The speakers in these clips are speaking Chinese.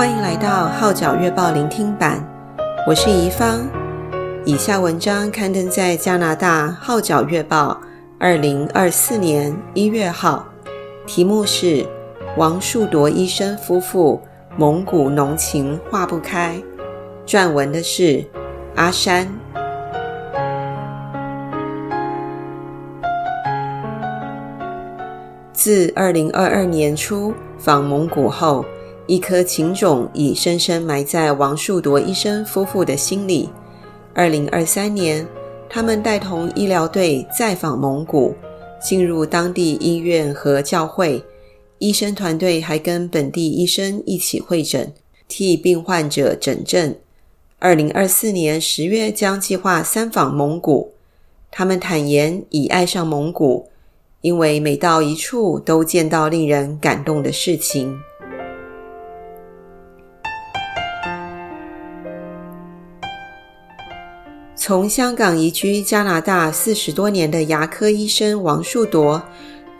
欢迎来到《号角月报》聆听版，我是怡芳。以下文章刊登在加拿大《号角月报》二零二四年一月号，题目是“王树铎医生夫妇蒙古浓情化不开”，撰文的是阿山。自二零二二年初访蒙古后，一颗情种已深深埋在王树铎医生夫妇的心里。二零二三年，他们带同医疗队再访蒙古，进入当地医院和教会。医生团队还跟本地医生一起会诊，替病患者诊症。二零二四年十月将计划三访蒙古。他们坦言已爱上蒙古。因为每到一处都见到令人感动的事情。从香港移居加拿大四十多年的牙科医生王树铎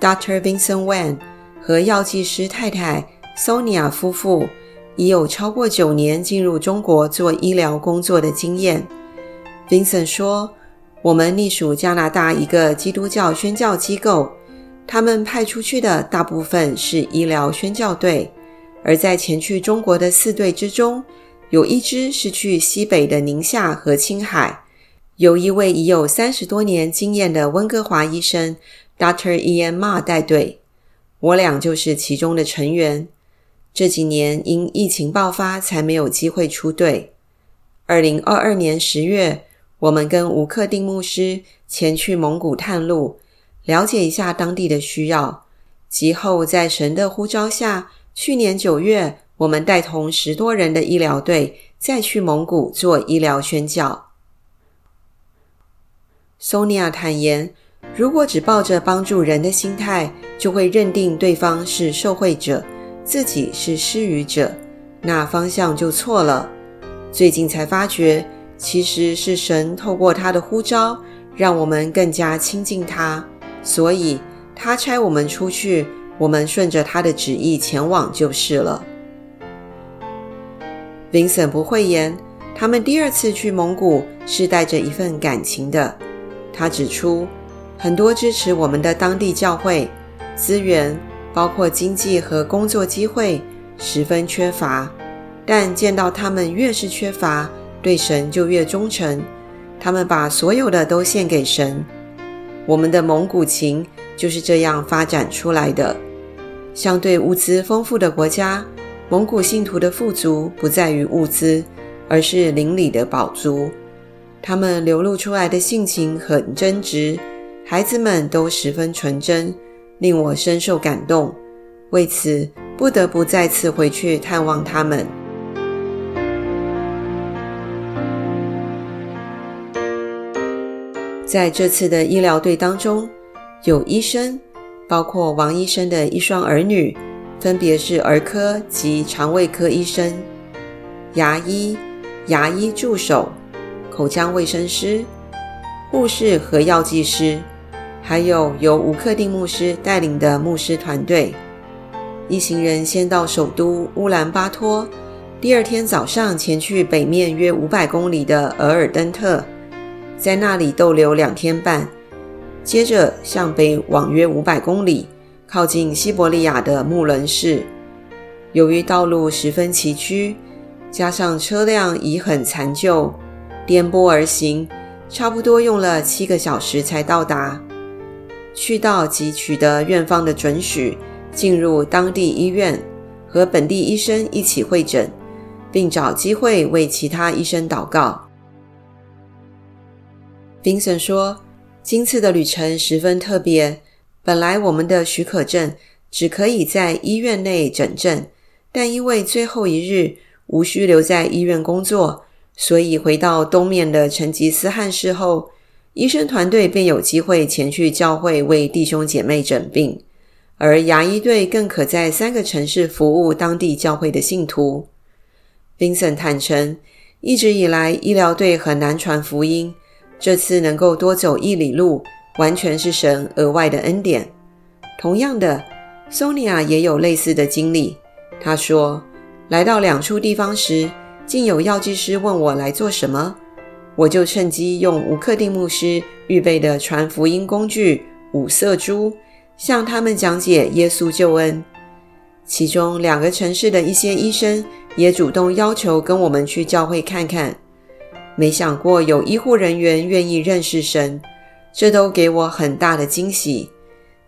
（Dr. Vincent Wan） 和药剂师太太 Sonia 夫妇，已有超过九年进入中国做医疗工作的经验。Vincent 说。我们隶属加拿大一个基督教宣教机构，他们派出去的大部分是医疗宣教队，而在前去中国的四队之中，有一支是去西北的宁夏和青海，由一位已有三十多年经验的温哥华医生 Dr. Ian Ma 带队，我俩就是其中的成员。这几年因疫情爆发，才没有机会出队。二零二二年十月。我们跟吴克定牧师前去蒙古探路，了解一下当地的需要。及后在神的呼召下，去年九月，我们带同十多人的医疗队再去蒙古做医疗宣教。Sonia 坦言，如果只抱着帮助人的心态，就会认定对方是受惠者，自己是施予者，那方向就错了。最近才发觉。其实是神透过他的呼召，让我们更加亲近他，所以他差我们出去，我们顺着他的旨意前往就是了。Vincent 不讳言，他们第二次去蒙古是带着一份感情的。他指出，很多支持我们的当地教会资源，包括经济和工作机会，十分缺乏，但见到他们越是缺乏。对神就越忠诚，他们把所有的都献给神。我们的蒙古情就是这样发展出来的。相对物资丰富的国家，蒙古信徒的富足不在于物资，而是灵里的宝足。他们流露出来的性情很真挚，孩子们都十分纯真，令我深受感动。为此，不得不再次回去探望他们。在这次的医疗队当中，有医生，包括王医生的一双儿女，分别是儿科及肠胃科医生；牙医、牙医助手、口腔卫生师、护士和药剂师，还有由吴克定牧师带领的牧师团队。一行人先到首都乌兰巴托，第二天早上前去北面约五百公里的额尔登特。在那里逗留两天半，接着向北往约五百公里，靠近西伯利亚的木伦市。由于道路十分崎岖，加上车辆已很残旧，颠簸而行，差不多用了七个小时才到达。去到即取得院方的准许，进入当地医院，和本地医生一起会诊，并找机会为其他医生祷告。Vincent 说：“今次的旅程十分特别。本来我们的许可证只可以在医院内诊症，但因为最后一日无需留在医院工作，所以回到东面的成吉思汗市后，医生团队便有机会前去教会为弟兄姐妹诊病，而牙医队更可在三个城市服务当地教会的信徒。”Vincent 坦诚，一直以来医疗队很难传福音。这次能够多走一里路，完全是神额外的恩典。同样的，Sonia 也有类似的经历。她说：“来到两处地方时，竟有药剂师问我来做什么，我就趁机用吴克定牧师预备的传福音工具五色珠，向他们讲解耶稣救恩。其中两个城市的一些医生也主动要求跟我们去教会看看。没想过有医护人员愿意认识神，这都给我很大的惊喜。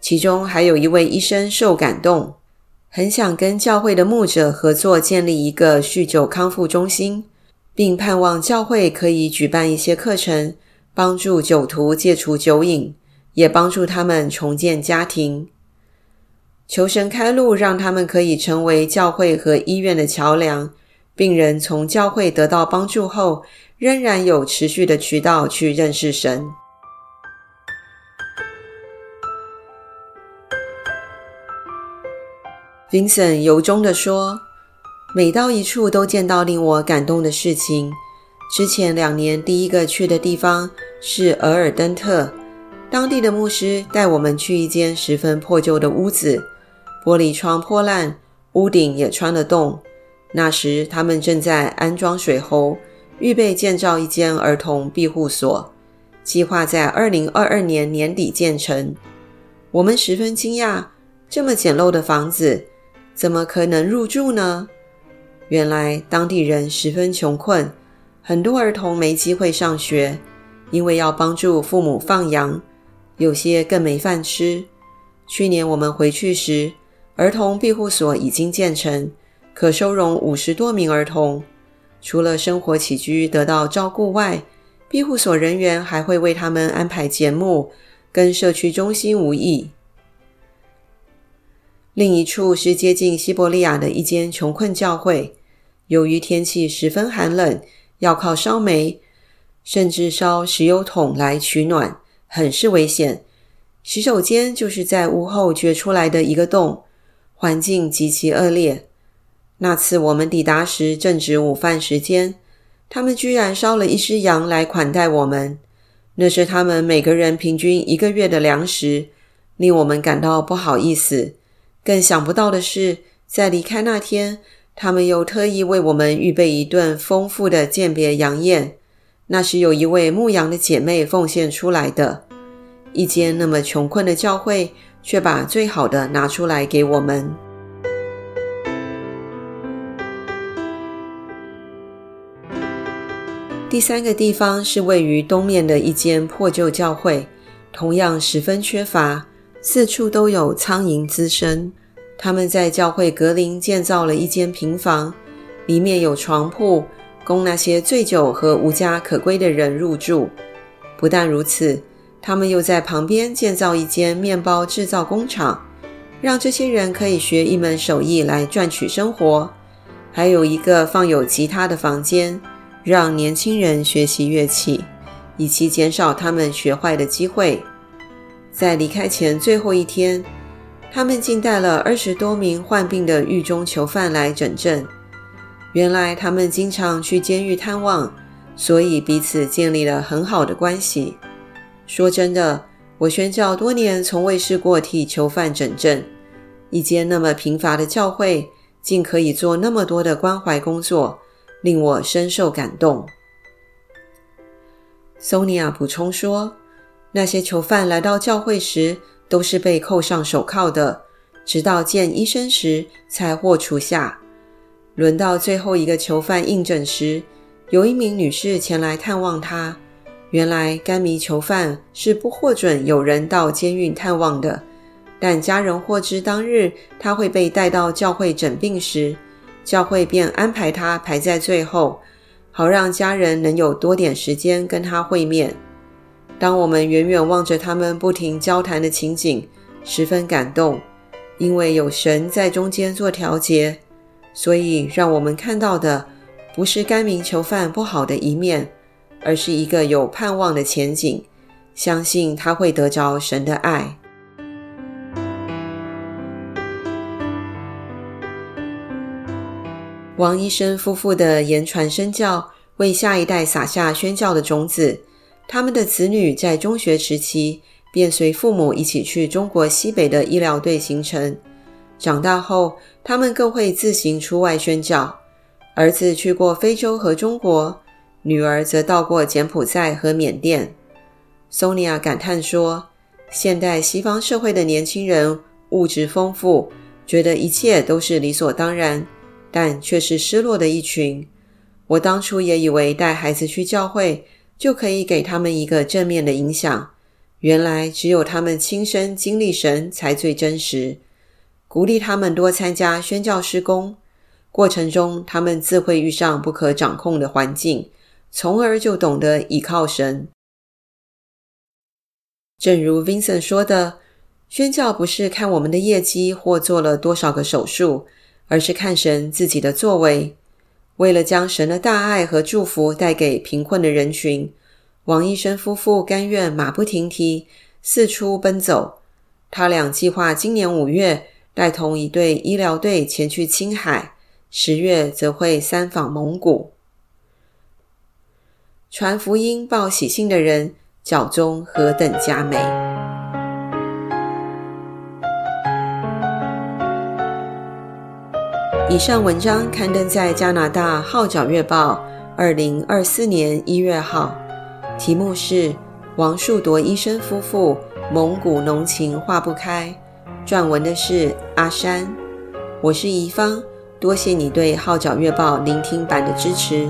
其中还有一位医生受感动。很想跟教会的牧者合作，建立一个酗酒康复中心，并盼望教会可以举办一些课程，帮助酒徒戒除酒瘾，也帮助他们重建家庭。求神开路，让他们可以成为教会和医院的桥梁。病人从教会得到帮助后，仍然有持续的渠道去认识神。Vincent 由衷地说：“每到一处都见到令我感动的事情。之前两年第一个去的地方是额尔登特，当地的牧师带我们去一间十分破旧的屋子，玻璃窗破烂，屋顶也穿了洞。那时他们正在安装水喉，预备建造一间儿童庇护所，计划在二零二二年年底建成。我们十分惊讶，这么简陋的房子。”怎么可能入住呢？原来当地人十分穷困，很多儿童没机会上学，因为要帮助父母放羊，有些更没饭吃。去年我们回去时，儿童庇护所已经建成，可收容五十多名儿童。除了生活起居得到照顾外，庇护所人员还会为他们安排节目，跟社区中心无异。另一处是接近西伯利亚的一间穷困教会，由于天气十分寒冷，要靠烧煤，甚至烧石油桶来取暖，很是危险。洗手间就是在屋后掘出来的一个洞，环境极其恶劣。那次我们抵达时正值午饭时间，他们居然烧了一只羊来款待我们，那是他们每个人平均一个月的粮食，令我们感到不好意思。更想不到的是，在离开那天，他们又特意为我们预备一顿丰富的饯别羊宴。那是有一位牧羊的姐妹奉献出来的。一间那么穷困的教会，却把最好的拿出来给我们。第三个地方是位于东面的一间破旧教会，同样十分缺乏。四处都有苍蝇滋生。他们在教会格林建造了一间平房，里面有床铺，供那些醉酒和无家可归的人入住。不但如此，他们又在旁边建造一间面包制造工厂，让这些人可以学一门手艺来赚取生活。还有一个放有吉他的房间，让年轻人学习乐器，以期减少他们学坏的机会。在离开前最后一天，他们竟带了二十多名患病的狱中囚犯来诊症。原来他们经常去监狱探望，所以彼此建立了很好的关系。说真的，我宣教多年，从未试过替囚犯诊症。一间那么贫乏的教会，竟可以做那么多的关怀工作，令我深受感动。索尼娅补充说。那些囚犯来到教会时，都是被扣上手铐的，直到见医生时才获除下。轮到最后一个囚犯应诊时，有一名女士前来探望他。原来该名囚犯是不获准有人到监狱探望的，但家人获知当日他会被带到教会诊病时，教会便安排他排在最后，好让家人能有多点时间跟他会面。当我们远远望着他们不停交谈的情景，十分感动，因为有神在中间做调节，所以让我们看到的不是该名囚犯不好的一面，而是一个有盼望的前景，相信他会得着神的爱。王医生夫妇的言传身教，为下一代撒下宣教的种子。他们的子女在中学时期便随父母一起去中国西北的医疗队行程，长大后，他们更会自行出外宣教。儿子去过非洲和中国，女儿则到过柬埔寨和缅甸。索尼娅感叹说：“现代西方社会的年轻人物质丰富，觉得一切都是理所当然，但却是失落的一群。我当初也以为带孩子去教会就可以给他们一个正面的影响，原来只有他们亲身经历神才最真实。”鼓励他们多参加宣教施工，过程中他们自会遇上不可掌控的环境，从而就懂得倚靠神。正如 Vincent 说的，宣教不是看我们的业绩或做了多少个手术，而是看神自己的作为。为了将神的大爱和祝福带给贫困的人群，王医生夫妇甘愿马不停蹄四处奔走。他俩计划今年五月，带同一队医疗队前去青海，十月则会三访蒙古。传福音报喜信的人，脚中何等佳美！以上文章刊登在加拿大《号角月报》二零二四年一月号，题目是“王树铎医生夫妇蒙古浓情化不开”。撰文的是阿山，我是怡芳，多谢你对《号角月报》聆听版的支持。